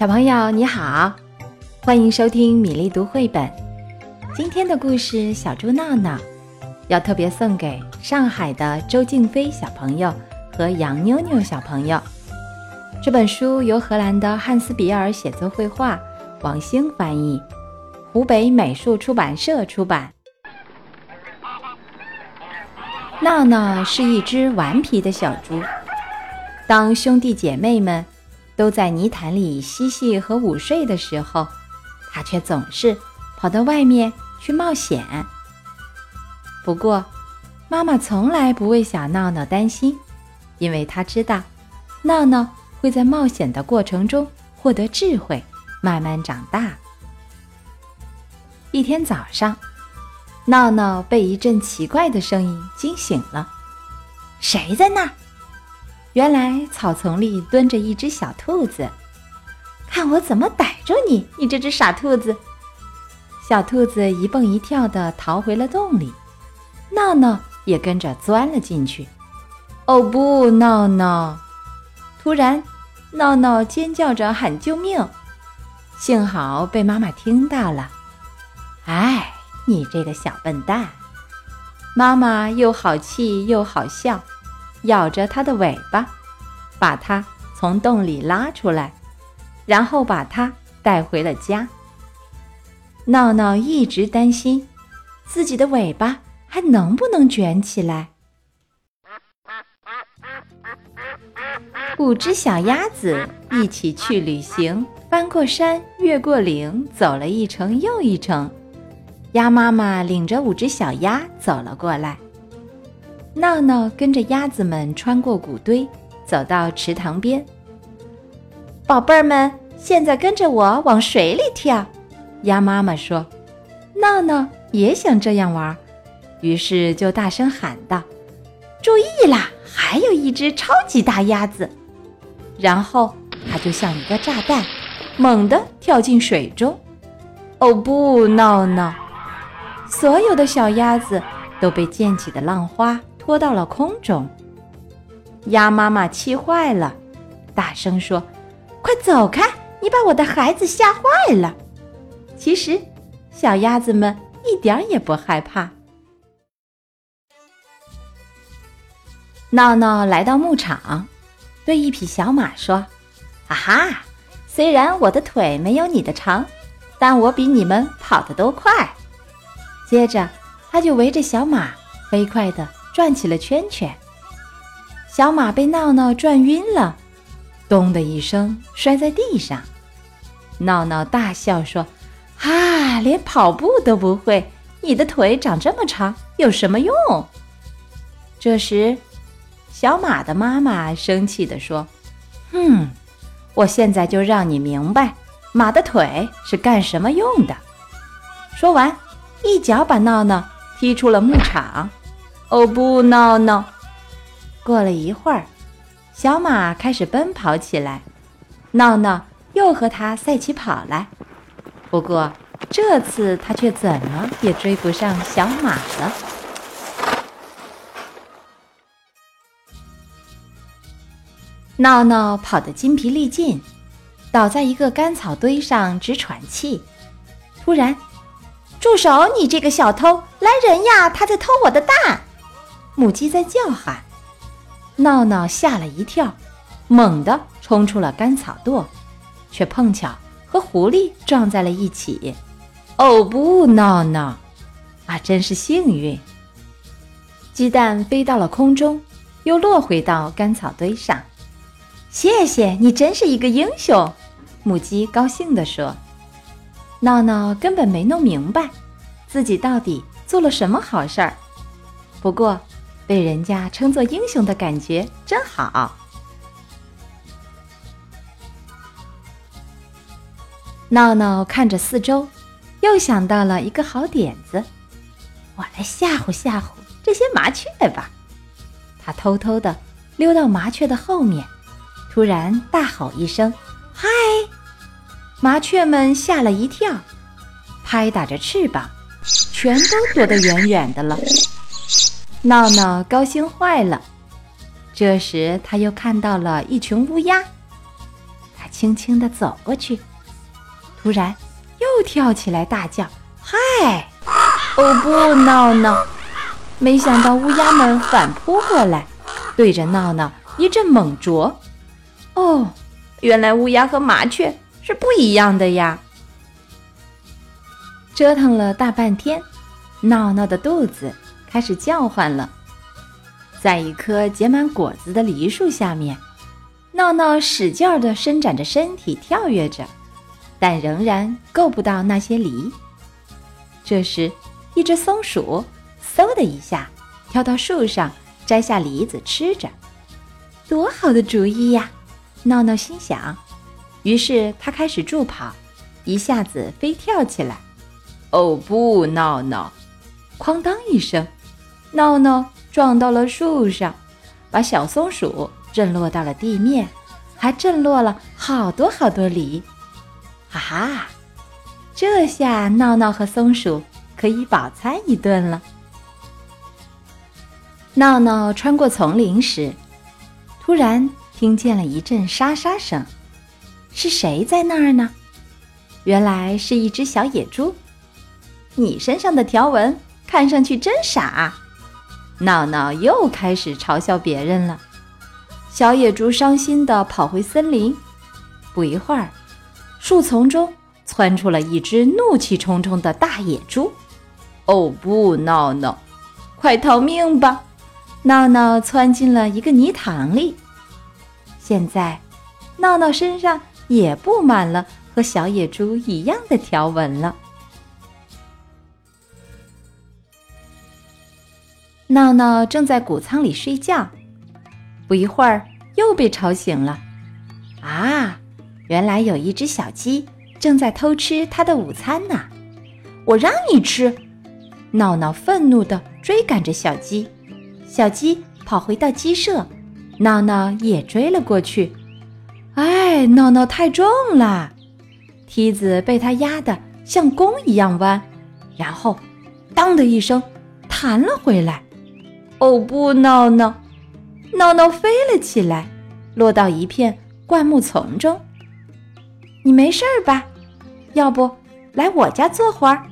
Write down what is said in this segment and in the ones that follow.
小朋友你好，欢迎收听米粒读绘本。今天的故事，小猪闹闹要特别送给上海的周静飞小朋友和杨妞妞小朋友。这本书由荷兰的汉斯比尔写作绘画，王兴翻译，湖北美术出版社出版。闹闹是一只顽皮的小猪，当兄弟姐妹们。都在泥潭里嬉戏和午睡的时候，他却总是跑到外面去冒险。不过，妈妈从来不为小闹闹担心，因为她知道，闹闹会在冒险的过程中获得智慧，慢慢长大。一天早上，闹闹被一阵奇怪的声音惊醒了，“谁在那儿？”原来草丛里蹲着一只小兔子，看我怎么逮住你！你这只傻兔子！小兔子一蹦一跳地逃回了洞里，闹闹也跟着钻了进去。哦不，闹闹！突然，闹闹尖叫着喊救命，幸好被妈妈听到了。哎，你这个小笨蛋！妈妈又好气又好笑。咬着它的尾巴，把它从洞里拉出来，然后把它带回了家。闹闹一直担心自己的尾巴还能不能卷起来。五只小鸭子一起去旅行，翻过山，越过岭，走了一程又一程。鸭妈妈领着五只小鸭走了过来。闹闹跟着鸭子们穿过谷堆，走到池塘边。宝贝儿们，现在跟着我往水里跳。鸭妈妈说：“闹闹也想这样玩，于是就大声喊道：‘注意啦，还有一只超级大鸭子！’然后它就像一个炸弹，猛地跳进水中。哦不，闹闹！所有的小鸭子都被溅起的浪花。”拖到了空中，鸭妈妈气坏了，大声说：“快走开！你把我的孩子吓坏了。”其实，小鸭子们一点也不害怕。闹闹来到牧场，对一匹小马说：“啊哈，虽然我的腿没有你的长，但我比你们跑得都快。”接着，他就围着小马飞快的。转起了圈圈，小马被闹闹转晕了，咚的一声摔在地上。闹闹大笑说：“啊，连跑步都不会，你的腿长这么长有什么用？”这时，小马的妈妈生气地说：“哼，我现在就让你明白马的腿是干什么用的。”说完，一脚把闹闹踢出了牧场。哦不，闹闹！过了一会儿，小马开始奔跑起来，闹闹又和他赛起跑来。不过这次他却怎么也追不上小马了。闹闹跑得筋疲力尽，倒在一个干草堆上直喘气。突然，住手！你这个小偷！来人呀！他在偷我的蛋！母鸡在叫喊，闹闹吓了一跳，猛地冲出了干草垛，却碰巧和狐狸撞在了一起。哦不，闹闹，啊，真是幸运！鸡蛋飞到了空中，又落回到干草堆上。谢谢你，真是一个英雄！母鸡高兴地说。闹闹根本没弄明白，自己到底做了什么好事儿。不过。被人家称作英雄的感觉真好。闹闹看着四周，又想到了一个好点子，我来吓唬吓唬这些麻雀吧。他偷偷的溜到麻雀的后面，突然大吼一声：“嗨！”麻雀们吓了一跳，拍打着翅膀，全都躲得远远的了。闹闹高兴坏了，这时他又看到了一群乌鸦，他轻轻地走过去，突然又跳起来大叫：“嗨！”哦不，闹闹！没想到乌鸦们反扑过来，对着闹闹一阵猛啄。哦，原来乌鸦和麻雀是不一样的呀！折腾了大半天，闹闹的肚子开始叫唤了。在一棵结满果子的梨树下面，闹闹使劲儿地伸展着身体跳跃着，但仍然够不到那些梨。这时，一只松鼠嗖的一下跳到树上，摘下梨子吃着。多好的主意呀！闹闹心想。于是他开始助跑，一下子飞跳起来。哦不，闹闹！哐当一声，闹闹撞到了树上，把小松鼠震落到了地面，还震落了好多好多梨。哈哈，这下闹闹和松鼠可以饱餐一顿了。闹闹穿过丛林时，突然听见了一阵沙沙声，是谁在那儿呢？原来是一只小野猪。你身上的条纹看上去真傻，闹闹又开始嘲笑别人了。小野猪伤心地跑回森林，不一会儿，树丛中窜出了一只怒气冲冲的大野猪。哦不，闹闹，快逃命吧！闹闹窜进了一个泥塘里。现在，闹闹身上也布满了和小野猪一样的条纹了。闹闹正在谷仓里睡觉，不一会儿又被吵醒了。啊，原来有一只小鸡正在偷吃它的午餐呢！我让你吃！闹闹愤怒地追赶着小鸡，小鸡跑回到鸡舍，闹闹也追了过去。哎，闹闹太重了，梯子被它压得像弓一样弯，然后当的一声弹了回来。哦不，闹闹，闹闹飞了起来，落到一片灌木丛中。你没事吧？要不来我家坐会儿？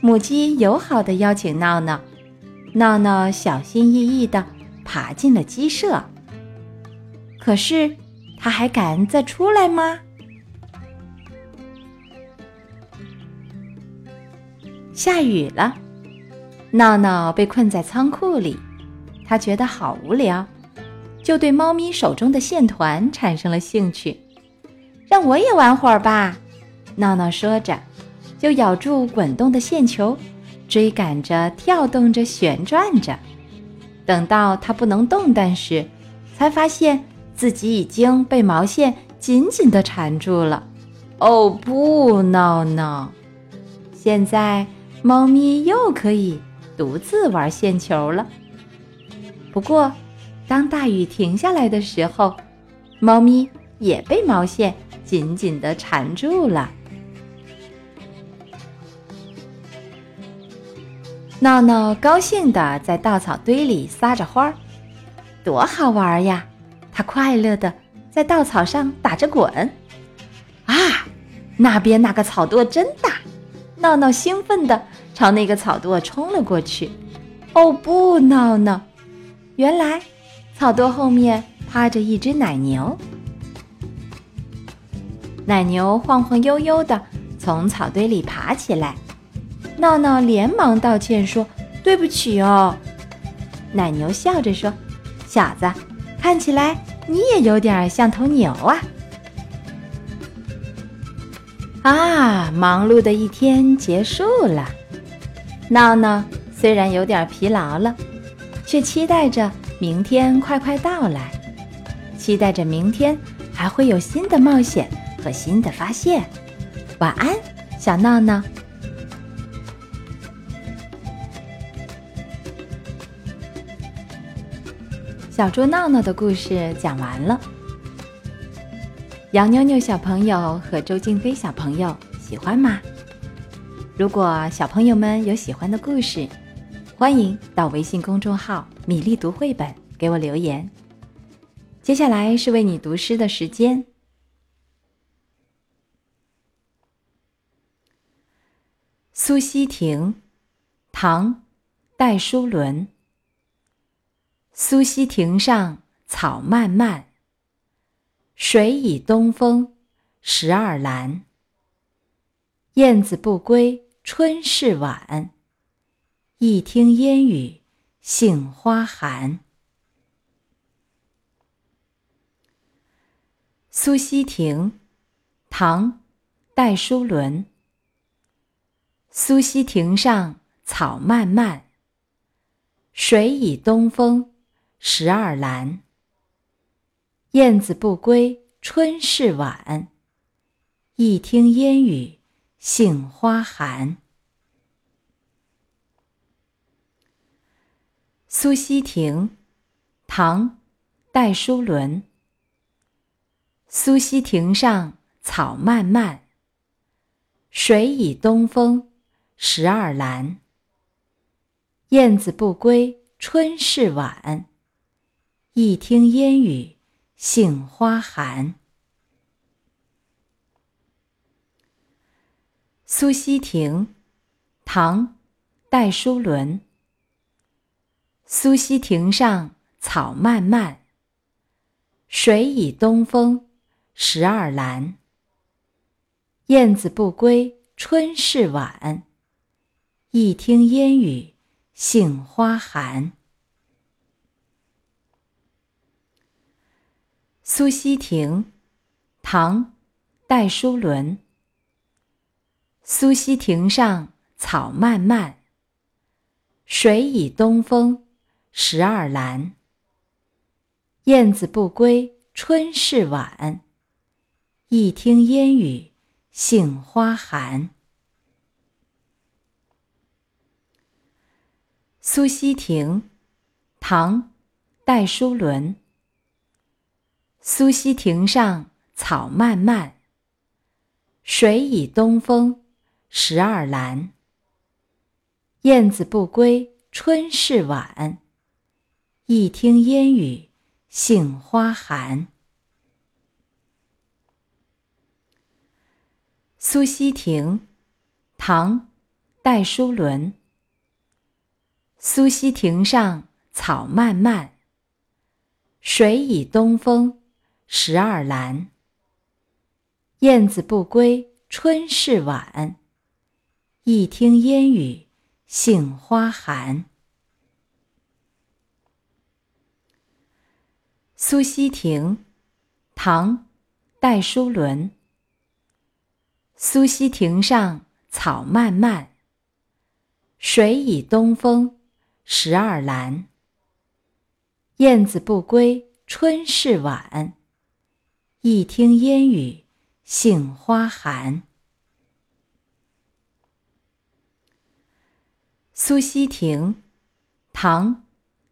母鸡友好的邀请闹闹。闹闹小心翼翼地爬进了鸡舍。可是，它还敢再出来吗？下雨了。闹闹被困在仓库里，他觉得好无聊，就对猫咪手中的线团产生了兴趣。让我也玩会儿吧，闹闹说着，就咬住滚动的线球，追赶着、跳动着、旋转着。等到它不能动弹时，才发现自己已经被毛线紧紧地缠住了。哦不，闹闹！现在猫咪又可以。独自玩线球了。不过，当大雨停下来的时候，猫咪也被毛线紧紧的缠住了。闹闹高兴的在稻草堆里撒着欢儿，多好玩呀！它快乐的在稻草上打着滚。啊，那边那个草垛真大！闹闹兴奋的。朝那个草垛冲了过去。哦不，闹闹！原来草垛后面趴着一只奶牛。奶牛晃晃悠悠地从草堆里爬起来，闹闹连忙道歉说：“对不起哦。”奶牛笑着说：“小子，看起来你也有点像头牛啊！”啊，忙碌的一天结束了。闹闹虽然有点疲劳了，却期待着明天快快到来，期待着明天还会有新的冒险和新的发现。晚安，小闹闹。小猪闹闹的故事讲完了。杨妞妞小朋友和周静飞小朋友喜欢吗？如果小朋友们有喜欢的故事欢迎到微信公众号米粒读绘本给我留言。接下来是为你读诗的时间。苏溪亭唐戴叔伦。苏溪亭上草漫漫水以东风十二阑燕子不归春事晚，一听烟雨杏花寒。苏溪亭，唐，戴叔伦。苏溪亭上草漫漫，水已东风十二阑。燕子不归春事晚，一听烟雨杏花寒。苏溪亭，唐，戴叔伦。苏溪亭上草漫漫，水已东风。十二阑。燕子不归春事晚，一听烟雨杏花寒。苏溪亭，唐，戴叔伦。苏溪亭上草漫漫，水已东风十二阑。燕子不归春事晚。一听烟雨杏花寒。苏溪亭，唐，戴叔伦。苏溪亭上草漫漫，水已东风十二阑。燕子不归春事晚，一听烟雨杏花寒。苏溪亭，唐，戴叔伦。苏溪亭上草漫漫，水已东风十二阑。燕子不归春事晚，一听烟雨杏花寒。苏溪亭，唐，戴叔伦。苏溪亭上草漫漫，水已东风十二阑。燕子不归春事晚，一听烟雨杏花寒。苏溪亭，唐，戴叔伦。苏溪亭上草漫漫，水已东风。十二阑。燕子不归春事晚，一听烟雨杏花寒。苏溪亭，唐，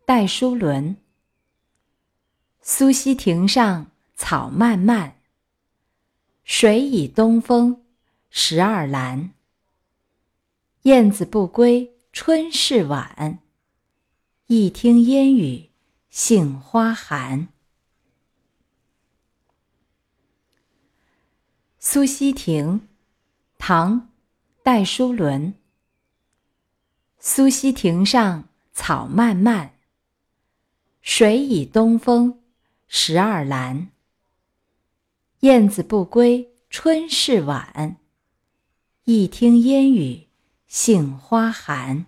戴叔伦。苏溪亭上草漫漫，水已东风十二阑。燕子不归春事晚。一听烟雨杏花寒。苏溪亭，唐，戴叔伦。苏溪亭上草漫漫，水倚东风十二阑。燕子不归春事晚，一听烟雨杏花寒。